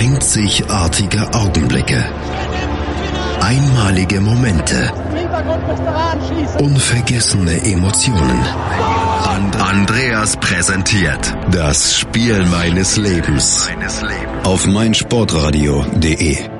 Einzigartige Augenblicke. Einmalige Momente. Unvergessene Emotionen. And Andreas präsentiert das Spiel meines Lebens auf meinsportradio.de.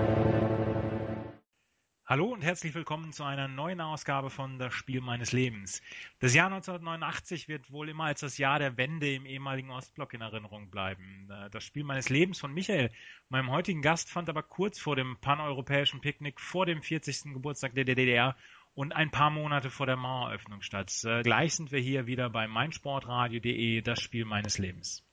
Hallo und herzlich willkommen zu einer neuen Ausgabe von Das Spiel meines Lebens. Das Jahr 1989 wird wohl immer als das Jahr der Wende im ehemaligen Ostblock in Erinnerung bleiben. Das Spiel meines Lebens von Michael, meinem heutigen Gast, fand aber kurz vor dem paneuropäischen Picknick vor dem 40. Geburtstag der DDR und ein paar Monate vor der Maueröffnung statt. Gleich sind wir hier wieder bei meinsportradio.de, das Spiel meines Lebens.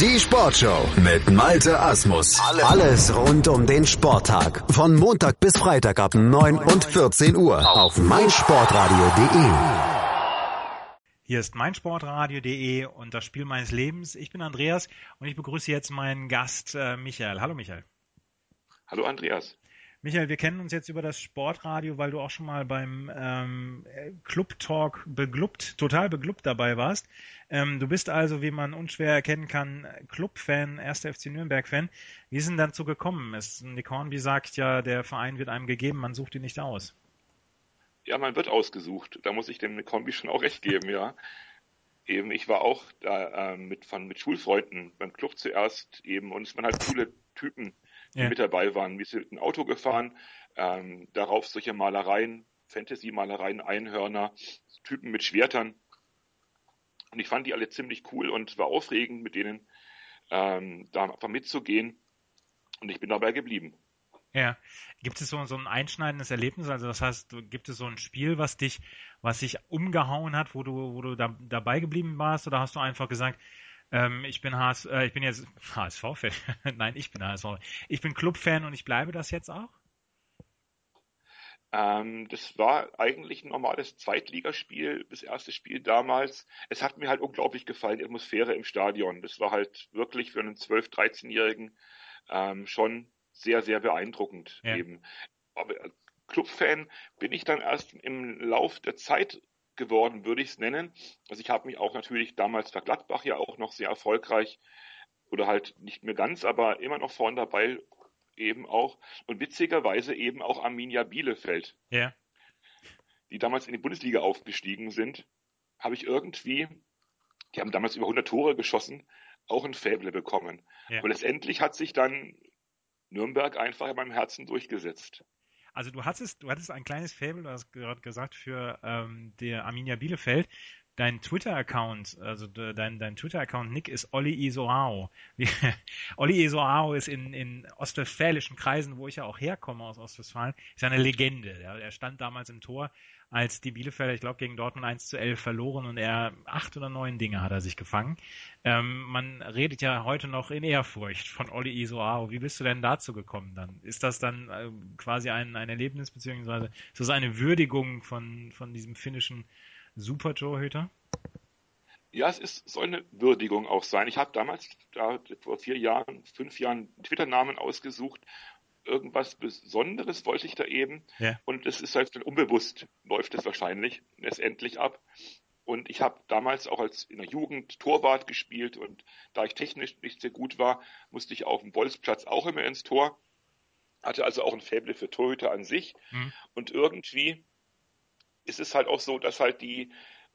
Die Sportshow mit Malte Asmus. Alles rund um den Sporttag. Von Montag bis Freitag ab 9 und 14 Uhr auf meinsportradio.de. Hier ist meinsportradio.de und das Spiel meines Lebens. Ich bin Andreas und ich begrüße jetzt meinen Gast äh, Michael. Hallo Michael. Hallo Andreas. Michael, wir kennen uns jetzt über das Sportradio, weil du auch schon mal beim ähm, Club Talk beglubbt, total beglubbt dabei warst. Ähm, du bist also, wie man unschwer erkennen kann, Club-Fan, 1. FC Nürnberg-Fan. Wie ist denn dazu gekommen? Es, Nick Hornby sagt ja, der Verein wird einem gegeben, man sucht ihn nicht aus. Ja, man wird ausgesucht. Da muss ich dem Nick Hornby schon auch recht geben, ja. Eben, ich war auch da äh, mit, von, mit Schulfreunden beim Club zuerst eben und es waren halt coole Typen die ja. mit dabei waren. Wir sind ein Auto gefahren, ähm, darauf solche Malereien, Fantasy-Malereien, Einhörner, Typen mit Schwertern. Und ich fand die alle ziemlich cool und war aufregend, mit denen ähm, da einfach mitzugehen. Und ich bin dabei geblieben. Ja. Gibt es so, so ein einschneidendes Erlebnis? Also das heißt, gibt es so ein Spiel, was dich, was dich umgehauen hat, wo du, wo du da, dabei geblieben warst? Oder hast du einfach gesagt, ähm, ich bin HS, äh, ich bin jetzt HSV-Fan. Nein, ich bin HSV. Ich bin Club-Fan und ich bleibe das jetzt auch? Ähm, das war eigentlich ein normales Zweitligaspiel, das erste Spiel damals. Es hat mir halt unglaublich gefallen, die Atmosphäre im Stadion. Das war halt wirklich für einen 12-, 13-Jährigen ähm, schon sehr, sehr beeindruckend ja. eben. Aber Clubfan bin ich dann erst im Lauf der Zeit geworden, würde ich es nennen. Also ich habe mich auch natürlich damals für Gladbach ja auch noch sehr erfolgreich oder halt nicht mehr ganz, aber immer noch vorne dabei eben auch und witzigerweise eben auch Arminia Bielefeld. Ja. Die damals in die Bundesliga aufgestiegen sind, habe ich irgendwie, die haben damals über 100 Tore geschossen, auch ein Faible bekommen. Ja. Und letztendlich hat sich dann Nürnberg einfach in meinem Herzen durchgesetzt. Also du hattest, du hattest ein kleines Fable, du hast gerade gesagt, für ähm, der Arminia Bielefeld. Dein Twitter-Account, also dein, dein Twitter-Account Nick ist Olli Isoao. Olli Isoao ist in, in ostwestfälischen Kreisen, wo ich ja auch herkomme aus Ostwestfalen, ist eine Legende. Er, er stand damals im Tor als die Bielefelder, ich glaube, gegen Dortmund 1 zu 11 verloren und er acht oder neun Dinge hat er sich gefangen. Ähm, man redet ja heute noch in Ehrfurcht von Olli Isoao. Wie bist du denn dazu gekommen dann? Ist das dann äh, quasi ein, ein Erlebnis, beziehungsweise ist das eine Würdigung von, von diesem finnischen Super-Torhüter? Ja, es ist, soll eine Würdigung auch sein. Ich habe damals, da, vor vier Jahren, fünf Jahren Twitter-Namen ausgesucht irgendwas Besonderes wollte ich da eben. Ja. Und es ist halt unbewusst, läuft es wahrscheinlich letztendlich ab. Und ich habe damals auch als in der Jugend Torwart gespielt und da ich technisch nicht sehr gut war, musste ich auf dem Bolzplatz auch immer ins Tor. Hatte also auch ein Faible für Torhüter an sich. Mhm. Und irgendwie ist es halt auch so, dass halt die,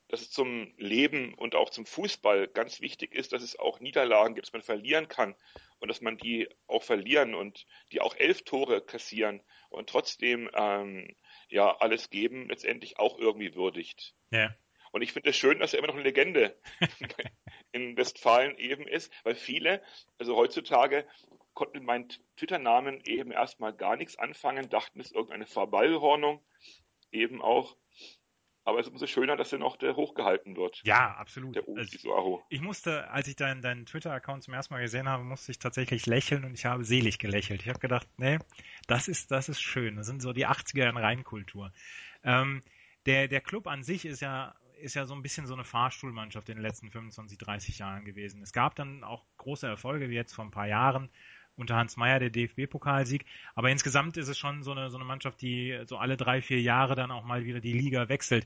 dass es zum Leben und auch zum Fußball ganz wichtig ist, dass es auch Niederlagen gibt, dass man verlieren kann und dass man die auch verlieren und die auch elf Tore kassieren und trotzdem ähm, ja alles geben, letztendlich auch irgendwie würdigt. Ja. Und ich finde es schön, dass er immer noch eine Legende in Westfalen eben ist, weil viele, also heutzutage konnten mit meinem Twitter-Namen eben erstmal gar nichts anfangen, dachten, es ist irgendeine Verballhornung eben auch. Aber es ist umso schöner, dass er noch der hochgehalten wird. Ja, absolut. Der also, ich musste, als ich deinen, deinen Twitter-Account zum ersten Mal gesehen habe, musste ich tatsächlich lächeln und ich habe selig gelächelt. Ich habe gedacht, nee, das ist, das ist schön. Das sind so die 80er in Reinkultur. Ähm, der, der Club an sich ist ja, ist ja so ein bisschen so eine Fahrstuhlmannschaft in den letzten 25, 30 Jahren gewesen. Es gab dann auch große Erfolge, wie jetzt vor ein paar Jahren unter Hans Meyer der DFB-Pokalsieg. Aber insgesamt ist es schon so eine, so eine Mannschaft, die so alle drei, vier Jahre dann auch mal wieder die Liga wechselt.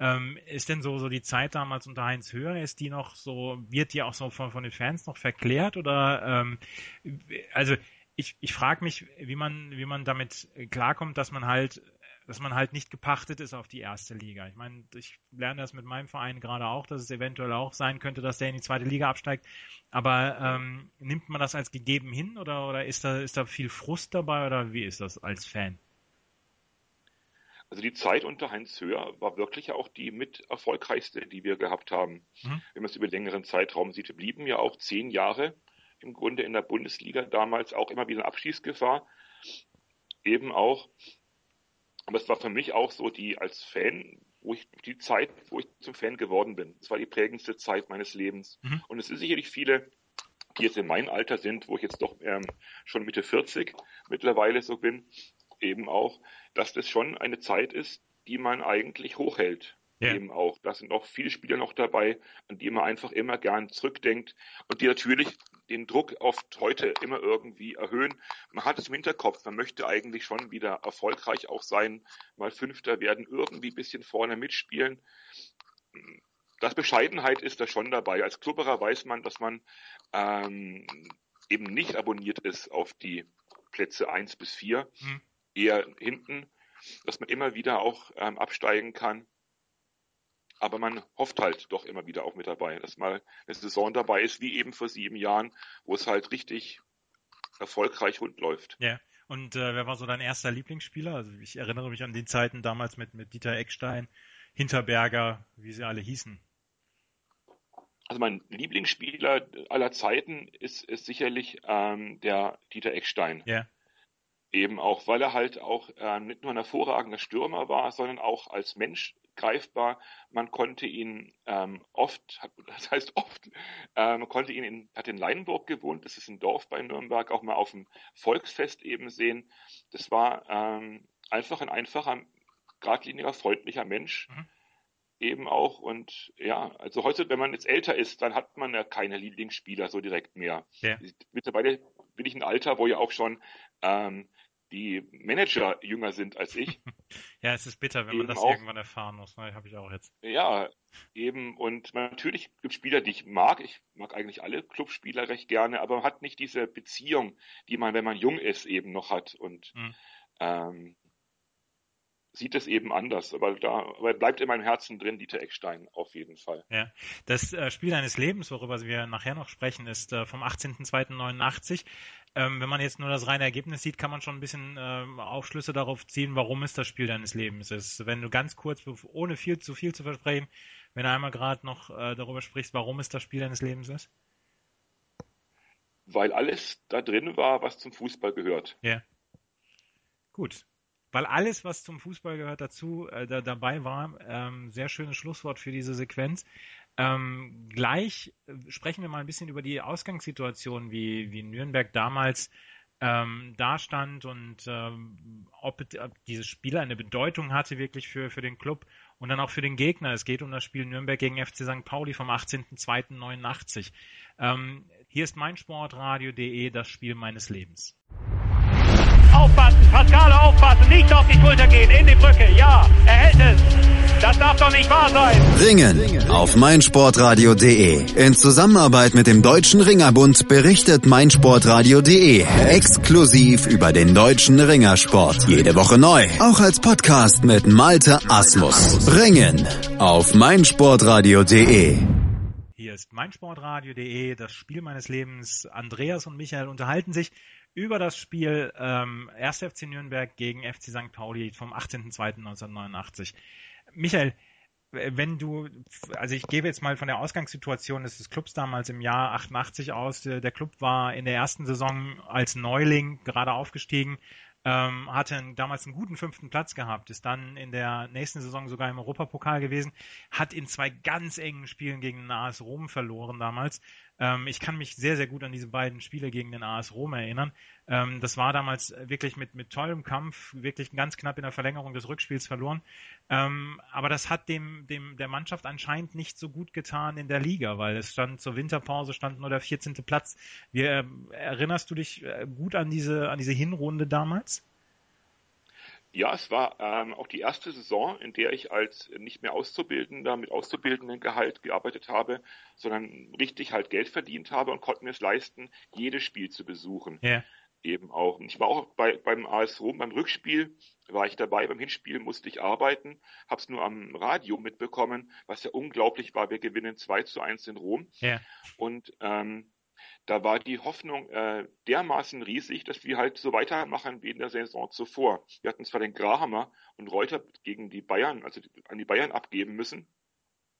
Ähm, ist denn so, so die Zeit damals unter Heinz Höher, ist die noch so, wird die auch so von, von den Fans noch verklärt oder ähm, also ich, ich frage mich, wie man, wie man damit klarkommt, dass man halt dass man halt nicht gepachtet ist auf die erste Liga. Ich meine, ich lerne das mit meinem Verein gerade auch, dass es eventuell auch sein könnte, dass der in die zweite Liga absteigt. Aber ähm, nimmt man das als gegeben hin oder, oder ist, da, ist da viel Frust dabei oder wie ist das als Fan? Also die Zeit unter Heinz Höher war wirklich auch die mit erfolgreichste, die wir gehabt haben. Mhm. Wenn man es über längeren Zeitraum sieht, wir blieben ja auch zehn Jahre im Grunde in der Bundesliga damals auch immer wieder in Abschießgefahr. Eben auch aber es war für mich auch so die als Fan, wo ich die Zeit, wo ich zum Fan geworden bin. Es war die prägendste Zeit meines Lebens. Mhm. Und es sind sicherlich viele, die jetzt in meinem Alter sind, wo ich jetzt doch ähm, schon Mitte 40 mittlerweile so bin, eben auch, dass das schon eine Zeit ist, die man eigentlich hochhält. Ja. Eben auch. Da sind auch viele Spieler noch dabei, an die man einfach immer gern zurückdenkt und die natürlich den Druck oft heute immer irgendwie erhöhen. Man hat es im Hinterkopf, man möchte eigentlich schon wieder erfolgreich auch sein, mal Fünfter werden, irgendwie ein bisschen vorne mitspielen. Das Bescheidenheit ist da schon dabei. Als Klubberer weiß man, dass man ähm, eben nicht abonniert ist auf die Plätze eins bis vier, hm. eher hinten, dass man immer wieder auch ähm, absteigen kann. Aber man hofft halt doch immer wieder auch mit dabei, dass mal eine Saison dabei ist, wie eben vor sieben Jahren, wo es halt richtig erfolgreich rund läuft. Ja. Und äh, wer war so dein erster Lieblingsspieler? Also ich erinnere mich an die Zeiten damals mit, mit Dieter Eckstein, Hinterberger, wie sie alle hießen. Also mein Lieblingsspieler aller Zeiten ist, ist sicherlich ähm, der Dieter Eckstein. Ja. Eben auch, weil er halt auch äh, nicht nur ein hervorragender Stürmer war, sondern auch als Mensch greifbar. Man konnte ihn ähm, oft, das heißt oft, äh, man konnte ihn in, hat in Leinburg gewohnt, das ist ein Dorf bei Nürnberg, auch mal auf dem Volksfest eben sehen. Das war ähm, einfach ein einfacher, geradliniger, freundlicher Mensch. Mhm. Eben auch und ja, also heute, wenn man jetzt älter ist, dann hat man ja keine Lieblingsspieler so direkt mehr. Ja. Mittlerweile bin ich ein Alter, wo ja auch schon ähm, die Manager jünger sind als ich. ja, es ist bitter, wenn man das auch, irgendwann erfahren muss. Ne? Habe ich auch jetzt. Ja, eben. Und natürlich gibt es Spieler, die ich mag. Ich mag eigentlich alle Clubspieler recht gerne, aber man hat nicht diese Beziehung, die man, wenn man jung ist, eben noch hat. Und mhm. ähm, sieht es eben anders. Aber da aber bleibt in meinem Herzen drin, Dieter Eckstein, auf jeden Fall. Ja. Das äh, Spiel deines Lebens, worüber wir nachher noch sprechen, ist äh, vom 18.02.89. Ähm, wenn man jetzt nur das reine Ergebnis sieht, kann man schon ein bisschen ähm, Aufschlüsse darauf ziehen, warum es das Spiel deines Lebens ist. Wenn du ganz kurz, ohne viel zu viel zu versprechen, wenn du einmal gerade noch äh, darüber sprichst, warum es das Spiel deines Lebens ist? Weil alles da drin war, was zum Fußball gehört. Ja. Gut weil alles, was zum Fußball gehört, dazu äh, da, dabei war. Ähm, sehr schönes Schlusswort für diese Sequenz. Ähm, gleich äh, sprechen wir mal ein bisschen über die Ausgangssituation, wie, wie Nürnberg damals ähm, dastand und ähm, ob, ob dieses Spiel eine Bedeutung hatte wirklich für, für den Club und dann auch für den Gegner. Es geht um das Spiel Nürnberg gegen FC St. Pauli vom 18.02.89. Ähm, hier ist meinsportradio.de, das Spiel meines Lebens. Aufpassen, Pascale aufpassen, nicht auf die Schulter gehen, in die Brücke, ja, er hält es. Das darf doch nicht wahr sein. Ringen auf meinsportradio.de. In Zusammenarbeit mit dem Deutschen Ringerbund berichtet meinsportradio.de exklusiv über den deutschen Ringersport. Jede Woche neu, auch als Podcast mit Malte Asmus. Ringen auf meinsportradio.de. Hier ist meinsportradio.de, das Spiel meines Lebens. Andreas und Michael unterhalten sich über das Spiel ähm, 1. FC Nürnberg gegen FC St. Pauli vom 18.02.1989. Michael, wenn du, also ich gebe jetzt mal von der Ausgangssituation des Clubs damals im Jahr 88 aus. Der Club war in der ersten Saison als Neuling gerade aufgestiegen, ähm, hatte damals einen guten fünften Platz gehabt, ist dann in der nächsten Saison sogar im Europapokal gewesen, hat in zwei ganz engen Spielen gegen den AS Rom verloren damals. Ähm, ich kann mich sehr, sehr gut an diese beiden Spiele gegen den AS Rom erinnern. Ähm, das war damals wirklich mit, mit tollem Kampf, wirklich ganz knapp in der Verlängerung des Rückspiels verloren. Ähm, aber das hat dem, dem der Mannschaft anscheinend nicht so gut getan in der Liga, weil es stand zur Winterpause stand nur der 14. Platz. Wie, erinnerst du dich äh, gut an diese, an diese Hinrunde damals? Ja, es war ähm, auch die erste Saison, in der ich als nicht mehr Auszubildender mit Auszubildendengehalt gearbeitet habe, sondern richtig halt Geld verdient habe und konnte mir es leisten, jedes Spiel zu besuchen. Ja. Eben auch. Und ich war auch bei, beim AS Rom, beim Rückspiel war ich dabei, beim Hinspiel musste ich arbeiten, habe es nur am Radio mitbekommen, was ja unglaublich war. Wir gewinnen 2 zu 1 in Rom. Ja. Und ähm, da war die Hoffnung äh, dermaßen riesig, dass wir halt so weitermachen wie in der Saison zuvor. Wir hatten zwar den Grahammer und Reuter gegen die Bayern, also an die Bayern abgeben müssen.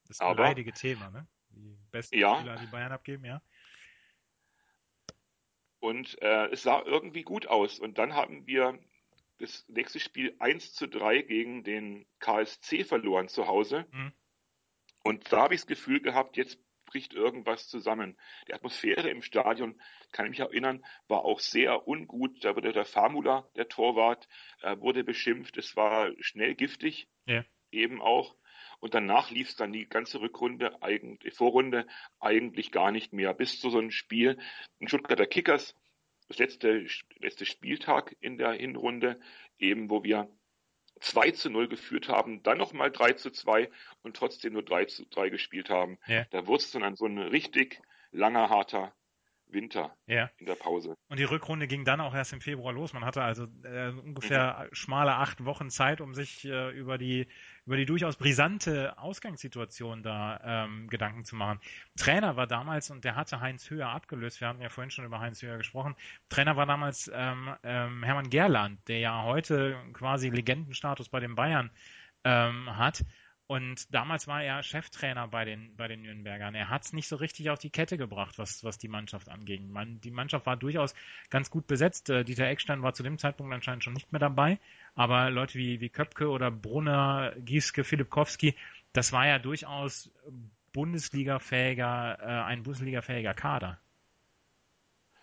Das ist ein aber, leidige Thema, ne? Die besten ja, Spieler an die Bayern abgeben, ja. Und äh, es sah irgendwie gut aus. Und dann haben wir das nächste Spiel 1 zu 3 gegen den KSC verloren zu Hause. Mhm. Und da habe ich das Gefühl gehabt, jetzt bricht irgendwas zusammen. Die Atmosphäre im Stadion, kann ich mich erinnern, war auch sehr ungut. Da wurde der Famula, der Torwart, äh, wurde beschimpft. Es war schnell giftig, ja. eben auch. Und danach lief es dann die ganze Rückrunde, eigentlich, Vorrunde eigentlich gar nicht mehr. Bis zu so einem Spiel in Stuttgarter Kickers, das letzte, letzte Spieltag in der Hinrunde, eben wo wir 2 zu 0 geführt haben, dann nochmal 3 zu 2 und trotzdem nur 3 zu 3 gespielt haben. Ja. Da wurde es dann so ein richtig langer, harter Winter ja. in der Pause. Und die Rückrunde ging dann auch erst im Februar los. Man hatte also äh, ungefähr mhm. schmale acht Wochen Zeit, um sich äh, über die über die durchaus brisante Ausgangssituation da ähm, Gedanken zu machen. Trainer war damals und der hatte Heinz Höher abgelöst. Wir hatten ja vorhin schon über Heinz Höher gesprochen. Trainer war damals ähm, ähm, Hermann Gerland, der ja heute quasi Legendenstatus bei den Bayern ähm, hat. Und damals war er Cheftrainer bei den, bei den Nürnbergern. Er hat es nicht so richtig auf die Kette gebracht, was, was die Mannschaft anging. Man, die Mannschaft war durchaus ganz gut besetzt. Äh, Dieter Eckstein war zu dem Zeitpunkt anscheinend schon nicht mehr dabei. Aber Leute wie, wie Köpke oder Brunner, Gieske, Filipkowski, das war ja durchaus Bundesliga-fähiger, äh, ein Bundesliga-fähiger Kader.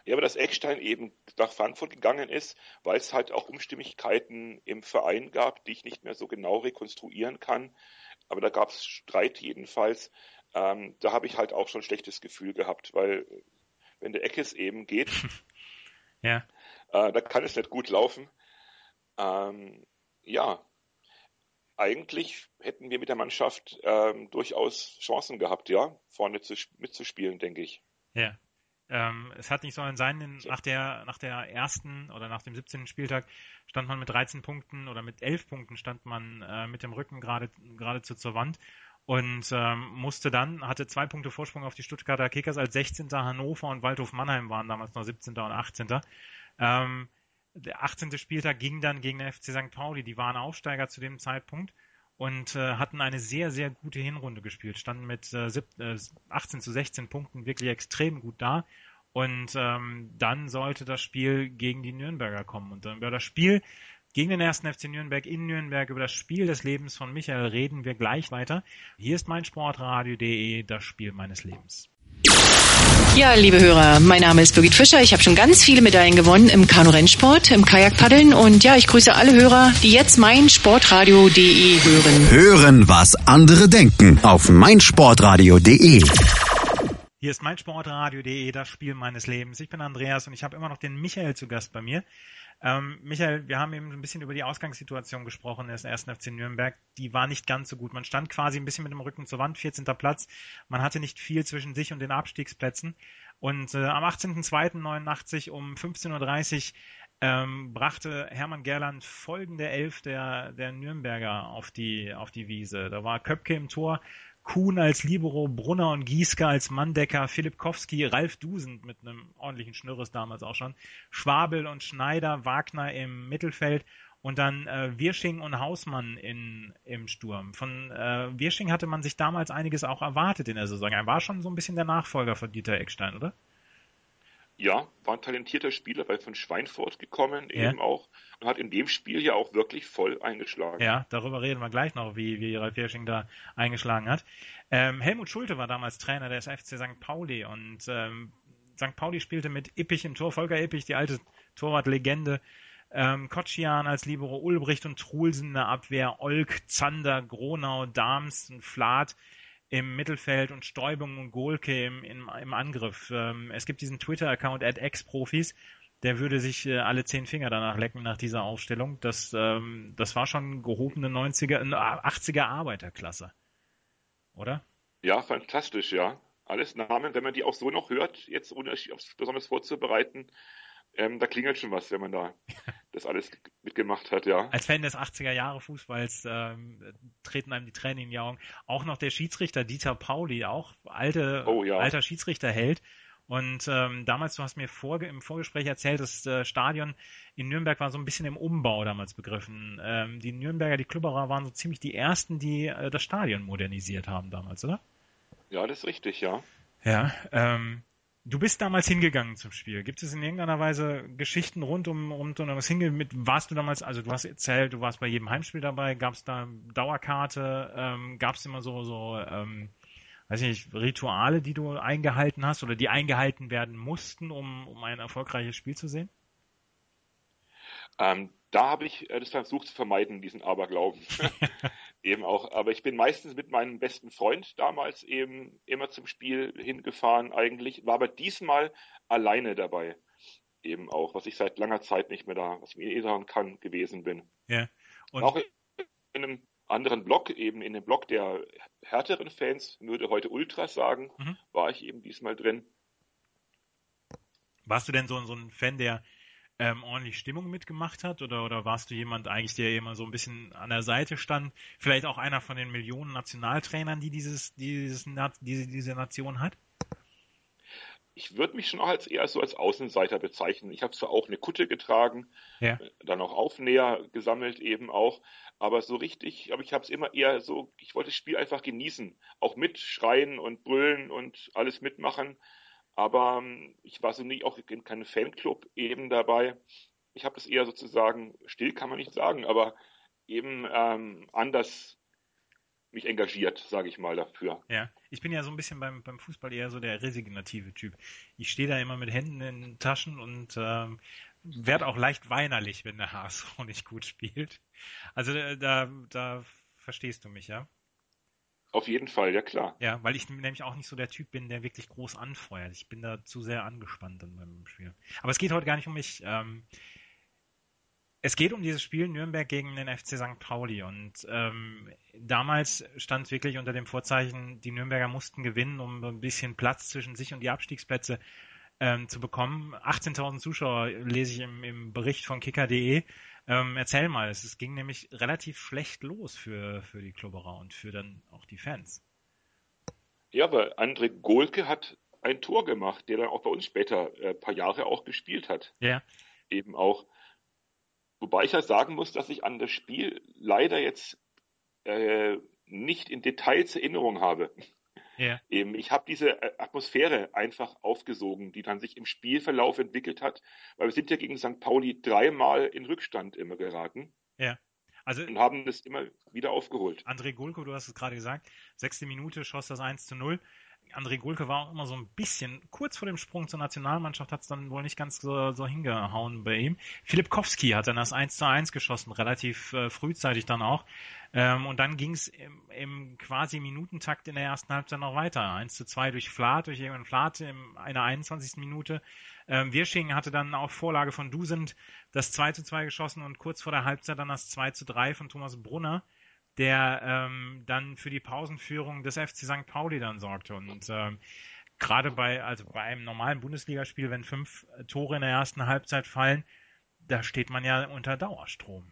Ja, aber dass Eckstein eben nach Frankfurt gegangen ist, weil es halt auch Unstimmigkeiten im Verein gab, die ich nicht mehr so genau rekonstruieren kann aber da gab es Streit jedenfalls. Ähm, da habe ich halt auch schon ein schlechtes Gefühl gehabt, weil wenn der Eckes eben geht, ja. äh, da kann es nicht gut laufen. Ähm, ja, eigentlich hätten wir mit der Mannschaft ähm, durchaus Chancen gehabt, ja, vorne zu, mitzuspielen, denke ich. Ja. Ähm, es hat nicht sollen sein, nach der, nach der ersten oder nach dem 17. Spieltag stand man mit 13 Punkten oder mit 11 Punkten stand man äh, mit dem Rücken gerade geradezu zur Wand und ähm, musste dann, hatte zwei Punkte Vorsprung auf die Stuttgarter Kickers als 16. Hannover und Waldhof Mannheim waren damals noch 17. und 18. Ähm, der 18. Spieltag ging dann gegen den FC St. Pauli, die waren Aufsteiger zu dem Zeitpunkt und äh, hatten eine sehr, sehr gute Hinrunde gespielt, standen mit äh, 18 äh, zu 16 Punkten wirklich extrem gut da. Und ähm, dann sollte das Spiel gegen die Nürnberger kommen. Und dann über das Spiel gegen den ersten FC Nürnberg in Nürnberg, über das Spiel des Lebens von Michael reden wir gleich weiter. Hier ist mein Sportradio.de, das Spiel meines Lebens. Ja, liebe Hörer, mein Name ist Birgit Fischer. Ich habe schon ganz viele Medaillen gewonnen im Kanu-Rennsport, im Kajakpaddeln und ja, ich grüße alle Hörer, die jetzt mein Sportradio.de hören. Hören, was andere denken auf meinsportradio.de. Hier ist meinsportradio.de, das Spiel meines Lebens. Ich bin Andreas und ich habe immer noch den Michael zu Gast bei mir. Ähm, Michael, wir haben eben ein bisschen über die Ausgangssituation gesprochen des ersten FC Nürnberg. Die war nicht ganz so gut. Man stand quasi ein bisschen mit dem Rücken zur Wand, 14. Platz. Man hatte nicht viel zwischen sich und den Abstiegsplätzen. Und äh, am 18.02.89 um 15.30 Uhr ähm, brachte Hermann Gerland folgende Elf der, der Nürnberger auf die, auf die Wiese. Da war Köpke im Tor, Kuhn als Libero, Brunner und Gieske als Manndecker, Philipp Kowski, Ralf Dusend mit einem ordentlichen Schnürres damals auch schon, Schwabel und Schneider, Wagner im Mittelfeld und dann äh, Wirsching und Hausmann in, im Sturm. Von äh, Wirsching hatte man sich damals einiges auch erwartet in der Saison. Er war schon so ein bisschen der Nachfolger von Dieter Eckstein, oder? Ja, war ein talentierter Spieler, weil von Schweinfurt gekommen ja. eben auch und hat in dem Spiel ja auch wirklich voll eingeschlagen. Ja, darüber reden wir gleich noch, wie, wie Ralf Hirsching da eingeschlagen hat. Ähm, Helmut Schulte war damals Trainer des FC St. Pauli und ähm, St. Pauli spielte mit Ippich im Tor, Volker Ippich, die alte Torwartlegende, ähm, Kotschian als Libero, Ulbricht und Trulsen in der Abwehr, Olk, Zander, Gronau, Dahms und Flath im Mittelfeld und Stäubung und Golke im, im, im Angriff. Ähm, es gibt diesen Twitter-Account at Ex-Profis, der würde sich äh, alle zehn Finger danach lecken nach dieser Aufstellung. Das, ähm, das war schon gehobene 90er, 80er Arbeiterklasse. Oder? Ja, fantastisch, ja. Alles Namen, wenn man die auch so noch hört, jetzt ohne aufs besonders vorzubereiten, ähm, da klingelt schon was, wenn man da das alles mitgemacht hat, ja. Als Fan des 80er Jahre Fußballs ähm, treten einem die Tränen in die Augen. Auch noch der Schiedsrichter Dieter Pauli, auch alte, oh, ja. alter Schiedsrichterheld. Und ähm, damals, du hast mir vor, im Vorgespräch erzählt, das äh, Stadion in Nürnberg war so ein bisschen im Umbau damals begriffen. Ähm, die Nürnberger, die Klubberer waren so ziemlich die ersten, die äh, das Stadion modernisiert haben damals, oder? Ja, das ist richtig, ja. Ja, ähm, Du bist damals hingegangen zum Spiel. Gibt es in irgendeiner Weise Geschichten rund um, rund um das Hingehen mit, warst du damals, also du hast erzählt, du warst bei jedem Heimspiel dabei, gab es da Dauerkarte, ähm, gab es immer so, so, ähm, weiß ich nicht, Rituale, die du eingehalten hast oder die eingehalten werden mussten, um, um ein erfolgreiches Spiel zu sehen? Ähm, da habe ich äh, das versucht zu vermeiden, diesen Aberglauben. eben auch. Aber ich bin meistens mit meinem besten Freund damals eben immer zum Spiel hingefahren eigentlich, war aber diesmal alleine dabei. Eben auch, was ich seit langer Zeit nicht mehr da, was ich mir eh sagen kann, gewesen bin. Ja. Und auch in einem anderen Block, eben in dem Block der härteren Fans, würde heute Ultras sagen, mhm. war ich eben diesmal drin. Warst du denn so, so ein Fan, der ähm, ordentlich Stimmung mitgemacht hat? Oder, oder warst du jemand eigentlich, der immer so ein bisschen an der Seite stand? Vielleicht auch einer von den Millionen Nationaltrainern, die dieses, dieses, diese, diese Nation hat? Ich würde mich schon auch als eher so als Außenseiter bezeichnen. Ich habe zwar auch eine Kutte getragen, ja. Äh, dann auch Aufnäher gesammelt eben auch, aber so richtig, aber ich habe es immer eher so, ich wollte das Spiel einfach genießen, auch mitschreien und brüllen und alles mitmachen. Aber ähm, ich war so nie auch in keinem Fanclub eben dabei. Ich habe das eher sozusagen, still kann man nicht sagen, aber eben ähm, anders mich engagiert, sage ich mal dafür. Ja, ich bin ja so ein bisschen beim, beim Fußball eher so der resignative Typ. Ich stehe da immer mit Händen in den Taschen und ähm, werde auch leicht weinerlich, wenn der HSV nicht gut spielt. Also äh, da, da verstehst du mich, ja? Auf jeden Fall, ja klar. Ja, weil ich nämlich auch nicht so der Typ bin, der wirklich groß anfeuert. Ich bin da zu sehr angespannt dann beim Spiel. Aber es geht heute gar nicht um mich. Ähm, es geht um dieses Spiel Nürnberg gegen den FC St. Pauli und ähm, damals stand wirklich unter dem Vorzeichen, die Nürnberger mussten gewinnen, um ein bisschen Platz zwischen sich und die Abstiegsplätze ähm, zu bekommen. 18.000 Zuschauer lese ich im, im Bericht von kicker.de. Ähm, erzähl mal, es, ging nämlich relativ schlecht los für, für die Klubberer und für dann auch die Fans. Ja, weil André Golke hat ein Tor gemacht, der dann auch bei uns später ein äh, paar Jahre auch gespielt hat. Ja. Eben auch. Wobei ich ja sagen muss, dass ich an das Spiel leider jetzt äh, nicht in Details Erinnerung habe. Ja. Eben, ich habe diese äh, Atmosphäre einfach aufgesogen, die dann sich im Spielverlauf entwickelt hat, weil wir sind ja gegen St. Pauli dreimal in Rückstand immer geraten. Ja. Also, und haben das immer wieder aufgeholt. André Gulko, du hast es gerade gesagt, sechste Minute schoss das 1 zu 0. André Gulke war auch immer so ein bisschen kurz vor dem Sprung zur Nationalmannschaft, hat es dann wohl nicht ganz so, so hingehauen bei ihm. Philipp Kowski hat dann das 1 zu 1 geschossen, relativ äh, frühzeitig dann auch. Ähm, und dann ging es im, im, quasi Minutentakt in der ersten Halbzeit noch weiter. 1 zu 2 durch Flath, durch jemanden Flath in einer 21. Minute. Ähm, Wirsching hatte dann auch Vorlage von Dusend das 2 zu 2 geschossen und kurz vor der Halbzeit dann das 2 zu 3 von Thomas Brunner der ähm, dann für die Pausenführung des FC St. Pauli dann sorgte. Und ähm, gerade bei, also bei einem normalen Bundesligaspiel, wenn fünf Tore in der ersten Halbzeit fallen, da steht man ja unter Dauerstrom.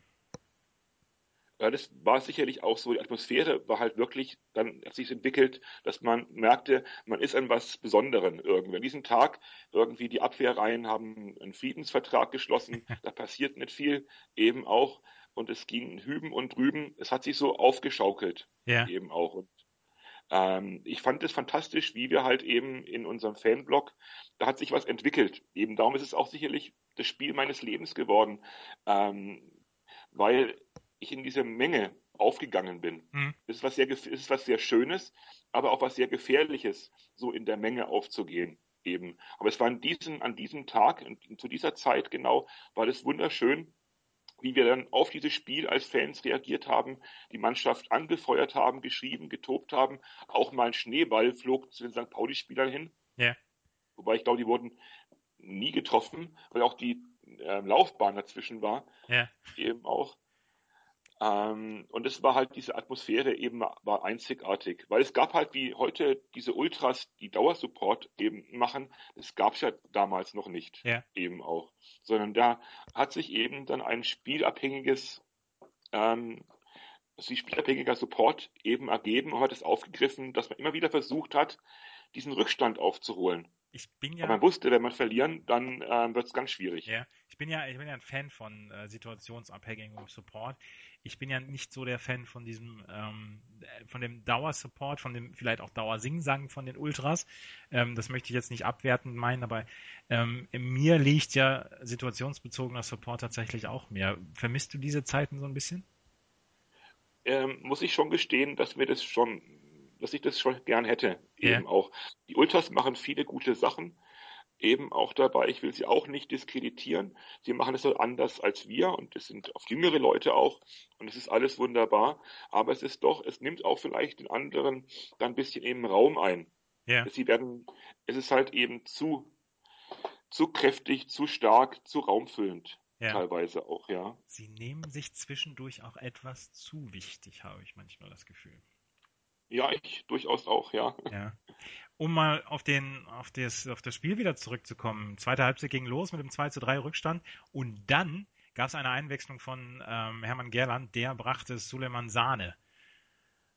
Ja, das war sicherlich auch so. Die Atmosphäre war halt wirklich, dann hat sich entwickelt, dass man merkte, man ist an was Besonderen irgendwie. An diesem Tag irgendwie die Abwehrreihen haben einen Friedensvertrag geschlossen, da passiert nicht viel, eben auch und es ging hüben und drüben. Es hat sich so aufgeschaukelt ja. eben auch. Und ähm, ich fand es fantastisch, wie wir halt eben in unserem Fanblog, da hat sich was entwickelt. Eben darum ist es auch sicherlich das Spiel meines Lebens geworden, ähm, weil ich in diese Menge aufgegangen bin. Mhm. Es ist was sehr, es ist was sehr Schönes, aber auch was sehr Gefährliches, so in der Menge aufzugehen eben. Aber es war an diesem, an diesem Tag, zu dieser Zeit genau, war das wunderschön, wie wir dann auf dieses Spiel als Fans reagiert haben, die Mannschaft angefeuert haben, geschrieben, getobt haben. Auch mal ein Schneeball flog zu den St. Pauli-Spielern hin. Ja. Wobei ich glaube, die wurden nie getroffen, weil auch die äh, Laufbahn dazwischen war. Ja. Eben auch. Ähm, und es war halt diese Atmosphäre eben war einzigartig, weil es gab halt wie heute diese Ultras, die Dauersupport eben machen, das gab es ja damals noch nicht ja. eben auch, sondern da hat sich eben dann ein spielabhängiges, ähm, sie spielabhängiger Support eben ergeben und hat es aufgegriffen, dass man immer wieder versucht hat, diesen Rückstand aufzuholen. Ich bin ja. Aber man wusste, wenn man verlieren, dann äh, wird es ganz schwierig. Ja, ich bin ja, ich bin ja ein Fan von äh, situationsabhängigem Support. Ich bin ja nicht so der Fan von diesem, ähm, von dem Dauersupport, von dem vielleicht auch Dauersingsang von den Ultras. Ähm, das möchte ich jetzt nicht abwertend meinen, aber ähm, mir liegt ja situationsbezogener Support tatsächlich auch mehr. Vermisst du diese Zeiten so ein bisschen? Ähm, muss ich schon gestehen, dass mir das schon dass ich das schon gern hätte. Eben auch. Die Ultras machen viele gute Sachen eben auch dabei. Ich will sie auch nicht diskreditieren. Sie machen es halt anders als wir und es sind auf jüngere Leute auch und es ist alles wunderbar. Aber es ist doch, es nimmt auch vielleicht den anderen dann ein bisschen eben Raum ein. Ja. Sie werden, es ist halt eben zu, zu kräftig, zu stark, zu raumfüllend. Ja. Teilweise auch, ja. Sie nehmen sich zwischendurch auch etwas zu wichtig, habe ich manchmal das Gefühl. Ja, ich durchaus auch, ja. ja. Um mal auf, den, auf, das, auf das Spiel wieder zurückzukommen. Zweite Halbzeit ging los mit dem 2 zu 3 Rückstand und dann gab es eine Einwechslung von ähm, Hermann Gerland, der brachte Suleiman Sahne.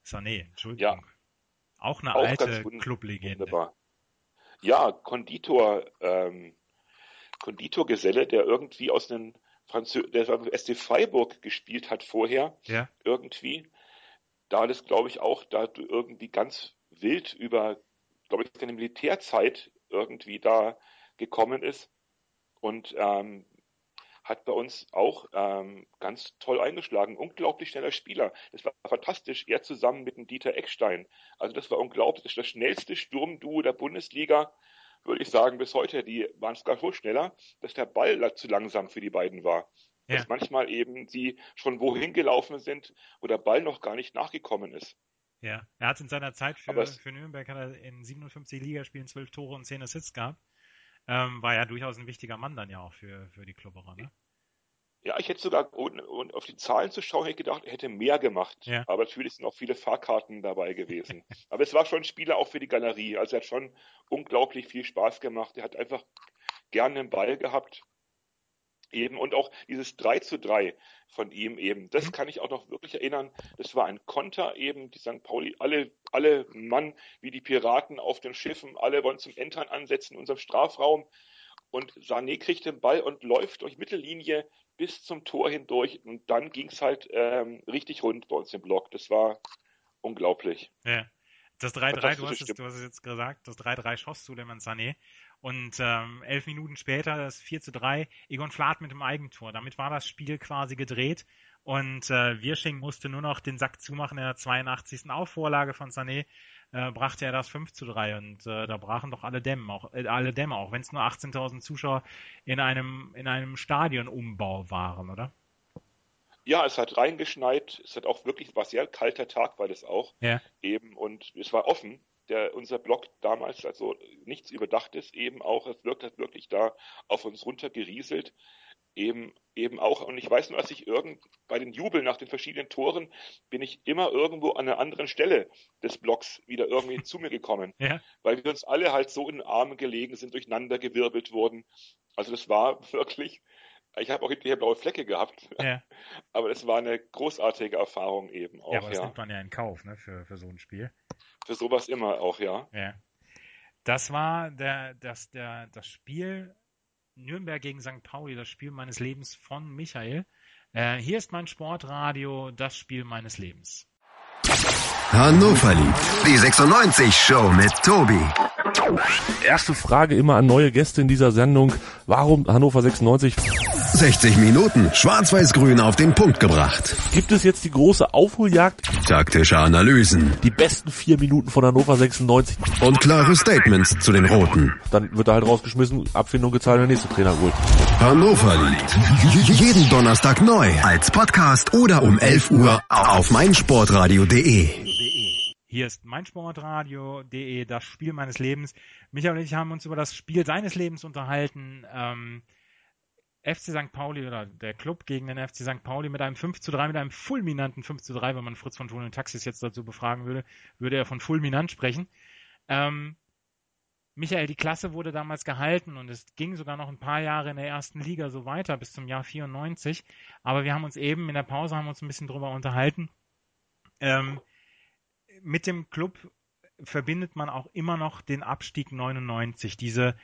Sané, Entschuldigung. Ja. Auch eine auch alte Clublegende. Ja, Konditor, ähm, Konditorgeselle, der irgendwie aus den Franzö der SC Freiburg gespielt hat vorher. Ja. Irgendwie da das, glaube ich, auch da irgendwie ganz wild über, glaube ich, seine Militärzeit irgendwie da gekommen ist und ähm, hat bei uns auch ähm, ganz toll eingeschlagen. Unglaublich schneller Spieler. Das war fantastisch. Er zusammen mit dem Dieter Eckstein. Also das war unglaublich. Das, ist das schnellste Sturmduo der Bundesliga, würde ich sagen, bis heute. Die waren sogar so schneller, dass der Ball zu langsam für die beiden war. Ja. Dass manchmal eben sie schon wohin gelaufen sind, wo der Ball noch gar nicht nachgekommen ist. Ja, er hat in seiner Zeit für, für Nürnberg hat er in 57 Ligaspielen 12 Tore und 10 Assists gehabt. Ähm, war ja durchaus ein wichtiger Mann dann ja auch für, für die Klubberer, ne? Ja, ich hätte sogar, und, und auf die Zahlen zu schauen, hätte gedacht, er hätte mehr gemacht. Ja. Aber natürlich sind auch viele Fahrkarten dabei gewesen. Aber es war schon ein Spieler auch für die Galerie. Also er hat schon unglaublich viel Spaß gemacht. Er hat einfach gerne den Ball gehabt eben und auch dieses 3 zu 3 von ihm eben, das mhm. kann ich auch noch wirklich erinnern. Das war ein Konter eben, die St. Pauli, alle, alle Mann wie die Piraten auf den Schiffen, alle wollen zum Entern ansetzen in unserem Strafraum und Sané kriegt den Ball und läuft durch Mittellinie bis zum Tor hindurch und dann ging es halt ähm, richtig rund bei uns im Block. Das war unglaublich. Ja. Das 3-3, du, hast es, du hast es jetzt gesagt, das 3-3 schoss Suleiman Sané. Und ähm, elf Minuten später das 4 zu 3, Egon Flath mit dem Eigentor. Damit war das Spiel quasi gedreht. Und äh, Wirsching musste nur noch den Sack zumachen in der 82. Aufvorlage von Sané, äh, brachte er das 5 zu 3 und äh, da brachen doch alle Dämme, auch äh, alle Dämme, auch wenn es nur 18.000 Zuschauer in einem in einem Stadionumbau waren, oder? Ja, es hat reingeschneit, es hat auch wirklich, war sehr kalter Tag, war das auch. Ja. Eben, und es war offen der unser Blog damals also nichts überdachtes eben auch, es wirkt hat wirklich da auf uns runtergerieselt, eben eben auch und ich weiß nur, als ich irgend bei den Jubeln nach den verschiedenen Toren bin ich immer irgendwo an einer anderen Stelle des Blogs wieder irgendwie zu mir gekommen, ja. weil wir uns alle halt so in den Armen gelegen sind, durcheinander gewirbelt wurden. Also das war wirklich ich habe auch hinterher blaue Flecke gehabt. Ja. Aber das war eine großartige Erfahrung eben auch. Ja, aber das ja. nimmt man ja in Kauf, ne, für, für so ein Spiel. Für sowas immer auch, ja. Ja. Das war der, das, der, das Spiel Nürnberg gegen St. Pauli, das Spiel meines Lebens von Michael. Äh, hier ist mein Sportradio, das Spiel meines Lebens. Hannover liebt die 96 Show mit Tobi. Erste Frage immer an neue Gäste in dieser Sendung. Warum Hannover 96? 60 Minuten schwarz-weiß-grün auf den Punkt gebracht. Gibt es jetzt die große Aufholjagd? Taktische Analysen. Die besten vier Minuten von Hannover 96. Und klare Statements zu den Roten. Dann wird er halt rausgeschmissen, Abfindung gezahlt, der nächste Trainer holt. Hannover liegt jeden Donnerstag neu als Podcast oder um 11 Uhr auf meinsportradio.de. Hier ist meinsportradio.de, das Spiel meines Lebens. Michael und ich haben uns über das Spiel seines Lebens unterhalten. Ähm, FC St. Pauli oder der Club gegen den FC St. Pauli mit einem 5 zu 3, mit einem fulminanten 5 zu 3, wenn man Fritz von Thun und Taxis jetzt dazu befragen würde, würde er von fulminant sprechen. Ähm, Michael, die Klasse wurde damals gehalten und es ging sogar noch ein paar Jahre in der ersten Liga so weiter bis zum Jahr 94. Aber wir haben uns eben in der Pause haben uns ein bisschen drüber unterhalten. Ähm, mit dem Club verbindet man auch immer noch den Abstieg 99, diese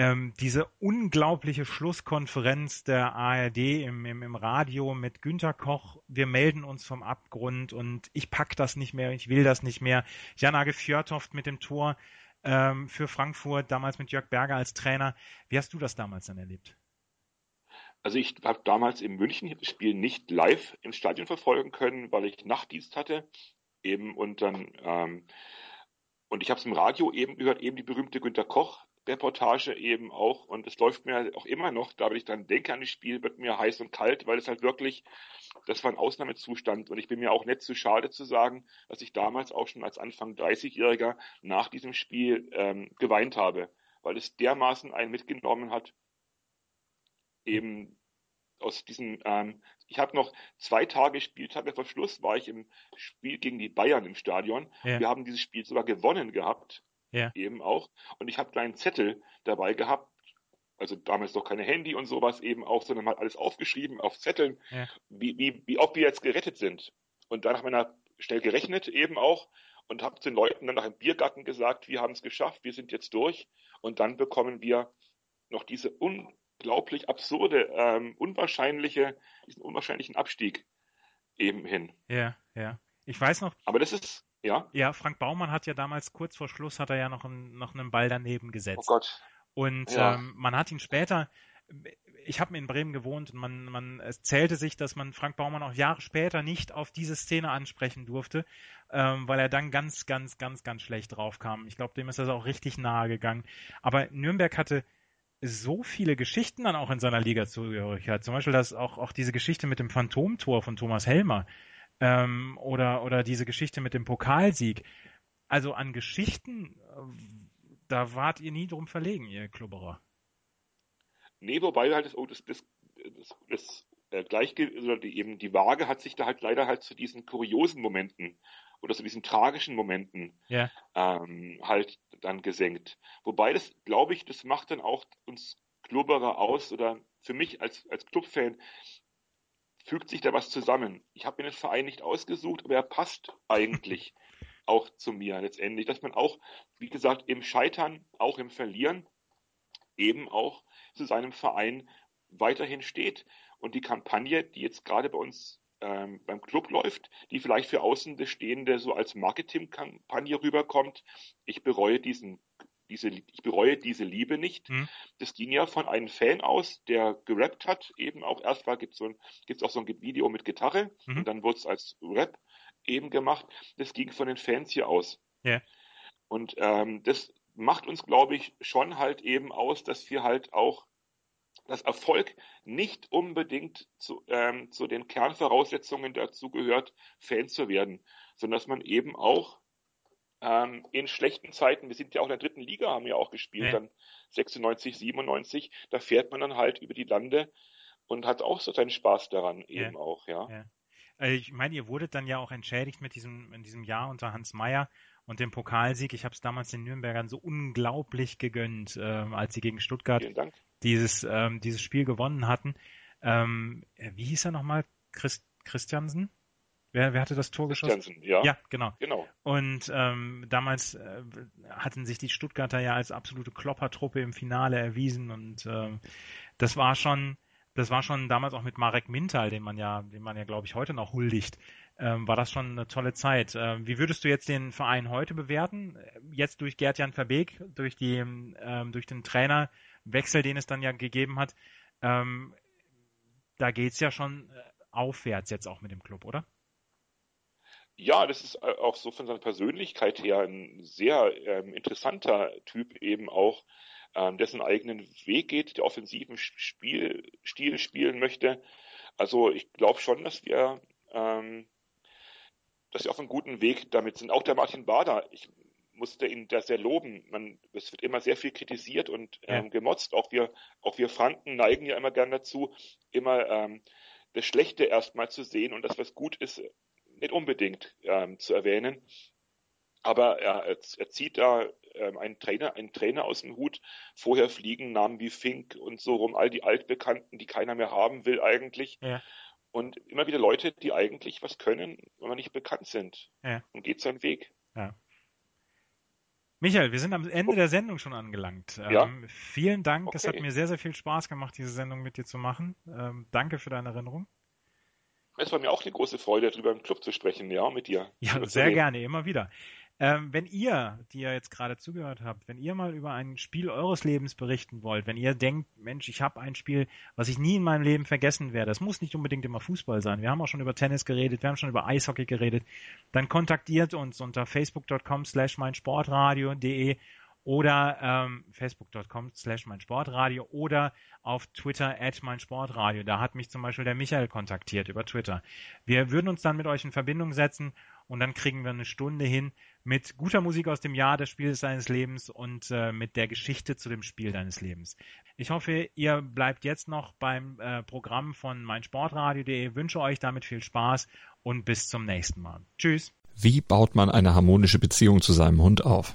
ähm, diese unglaubliche Schlusskonferenz der ARD im, im, im Radio mit Günter Koch, wir melden uns vom Abgrund und ich pack das nicht mehr, ich will das nicht mehr. Jan-Age Fjörtoft mit dem Tor ähm, für Frankfurt, damals mit Jörg Berger als Trainer. Wie hast du das damals dann erlebt? Also ich habe damals in München das Spiel nicht live im Stadion verfolgen können, weil ich Nachtdienst hatte eben und dann ähm, und ich habe es im Radio eben gehört, eben die berühmte Günter Koch Reportage eben auch und es läuft mir auch immer noch, da wenn ich dann denke an das Spiel, wird mir heiß und kalt, weil es halt wirklich, das war ein Ausnahmezustand und ich bin mir auch nicht zu schade zu sagen, dass ich damals auch schon als Anfang 30-Jähriger nach diesem Spiel ähm, geweint habe, weil es dermaßen einen mitgenommen hat, eben aus diesem, ähm, ich habe noch zwei Tage Spieltage vor Schluss, war ich im Spiel gegen die Bayern im Stadion. Ja. Wir haben dieses Spiel sogar gewonnen gehabt ja. eben auch. Und ich habe einen kleinen Zettel dabei gehabt, also damals noch keine Handy und sowas eben auch, sondern mal alles aufgeschrieben auf Zetteln, ja. wie, wie, wie ob wir jetzt gerettet sind. Und dann haben wir schnell gerechnet eben auch und habe den Leuten dann nach dem Biergarten gesagt, wir haben es geschafft, wir sind jetzt durch. Und dann bekommen wir noch diese unglaublich absurde, ähm, unwahrscheinliche, diesen unwahrscheinlichen Abstieg eben hin. Ja, ja. Ich weiß noch. Aber das ist, ja? Ja, Frank Baumann hat ja damals kurz vor Schluss hat er ja noch, einen, noch einen Ball daneben gesetzt. Oh Gott. Und ja. ähm, man hat ihn später, ich habe in Bremen gewohnt und man, man es zählte sich, dass man Frank Baumann auch Jahre später nicht auf diese Szene ansprechen durfte, ähm, weil er dann ganz, ganz, ganz, ganz schlecht drauf kam. Ich glaube, dem ist das auch richtig nahe gegangen. Aber Nürnberg hatte so viele Geschichten dann auch in seiner Liga zugehörigkeit. Zum Beispiel das auch, auch diese Geschichte mit dem Phantomtor von Thomas Helmer ähm, oder, oder diese Geschichte mit dem Pokalsieg. Also an Geschichten, da wart ihr nie drum verlegen, ihr Klubberer. Nee, wobei halt das, oh, das, das, das, äh, Gleichge oder die, eben die Waage hat sich da halt leider halt zu diesen kuriosen Momenten oder zu diesen tragischen Momenten ja. ähm, halt dann gesenkt. Wobei das, glaube ich, das macht dann auch uns Klubberer aus oder für mich als, als Clubfan fügt sich da was zusammen. Ich habe mir den Verein nicht ausgesucht, aber er passt eigentlich auch zu mir letztendlich, dass man auch, wie gesagt, im Scheitern, auch im Verlieren, eben auch zu seinem Verein weiterhin steht. Und die Kampagne, die jetzt gerade bei uns ähm, beim Club läuft, die vielleicht für Außenstehende so als Marketingkampagne rüberkommt, ich bereue diesen diese, ich bereue diese Liebe nicht. Mhm. Das ging ja von einem Fan aus, der gerappt hat, eben auch erst mal gibt es so ein, gibt's auch so ein Video mit Gitarre mhm. und dann wurde es als Rap eben gemacht. Das ging von den Fans hier aus. Yeah. Und ähm, das macht uns, glaube ich, schon halt eben aus, dass wir halt auch dass Erfolg nicht unbedingt zu, ähm, zu den Kernvoraussetzungen dazu gehört, Fan zu werden, sondern dass man eben auch ähm, in schlechten Zeiten, wir sind ja auch in der dritten Liga, haben ja auch gespielt, ja. dann 96, 97, da fährt man dann halt über die Lande und hat auch so seinen Spaß daran eben ja. auch, ja. ja. Äh, ich meine, ihr wurdet dann ja auch entschädigt mit diesem, in diesem Jahr unter Hans Meyer und dem Pokalsieg. Ich habe es damals den Nürnbergern so unglaublich gegönnt, äh, als sie gegen Stuttgart dieses, ähm, dieses Spiel gewonnen hatten. Ähm, wie hieß er nochmal? Christ Christiansen? Wer, wer hatte das Tor geschossen? Ja. ja, genau. genau. Und ähm, damals äh, hatten sich die Stuttgarter ja als absolute Kloppertruppe im Finale erwiesen und ähm, das war schon, das war schon damals auch mit Marek Mintal, den man ja, den man ja glaube ich heute noch huldigt, ähm, war das schon eine tolle Zeit. Ähm, wie würdest du jetzt den Verein heute bewerten? Jetzt durch Gerd-Jan Verbeek, durch die, ähm, durch den Trainerwechsel, den es dann ja gegeben hat, ähm, da geht's ja schon äh, aufwärts jetzt auch mit dem Club, oder? Ja, das ist äh, auch so von seiner Persönlichkeit her ein sehr ähm, interessanter Typ eben auch, ähm, dessen eigenen Weg geht, der offensiven Spielstil spielen möchte. Also ich glaube schon, dass wir, ähm, dass wir auf einem guten Weg damit sind. Auch der Martin Bader, ich musste ihn da sehr loben. Man, es wird immer sehr viel kritisiert und ähm, ja. gemotzt. Auch wir, auch wir Franken neigen ja immer gern dazu, immer ähm, das Schlechte erstmal zu sehen und das, was gut ist, nicht unbedingt ähm, zu erwähnen. Aber er, er zieht da ähm, einen Trainer, einen Trainer aus dem Hut. Vorher fliegen Namen wie Fink und so rum, all die Altbekannten, die keiner mehr haben will eigentlich. Ja. Und immer wieder Leute, die eigentlich was können, aber nicht bekannt sind. Ja. Und geht seinen Weg. Ja. Michael, wir sind am Ende der Sendung schon angelangt. Ja. Ähm, vielen Dank. Okay. Es hat mir sehr, sehr viel Spaß gemacht, diese Sendung mit dir zu machen. Ähm, danke für deine Erinnerung. Es war mir auch eine große Freude, darüber im Club zu sprechen, ja, mit dir. Ja, sehr gerne, immer wieder. Ähm, wenn ihr, die ihr jetzt gerade zugehört habt, wenn ihr mal über ein Spiel eures Lebens berichten wollt, wenn ihr denkt, Mensch, ich habe ein Spiel, was ich nie in meinem Leben vergessen werde, das muss nicht unbedingt immer Fußball sein. Wir haben auch schon über Tennis geredet, wir haben schon über Eishockey geredet, dann kontaktiert uns unter facebook.com slash meinsportradio.de oder ähm, facebook.com slash meinsportradio oder auf Twitter at meinsportradio. Da hat mich zum Beispiel der Michael kontaktiert über Twitter. Wir würden uns dann mit euch in Verbindung setzen und dann kriegen wir eine Stunde hin mit guter Musik aus dem Jahr des Spiels deines Lebens und äh, mit der Geschichte zu dem Spiel deines Lebens. Ich hoffe, ihr bleibt jetzt noch beim äh, Programm von meinsportradio.de. Wünsche euch damit viel Spaß und bis zum nächsten Mal. Tschüss. Wie baut man eine harmonische Beziehung zu seinem Hund auf?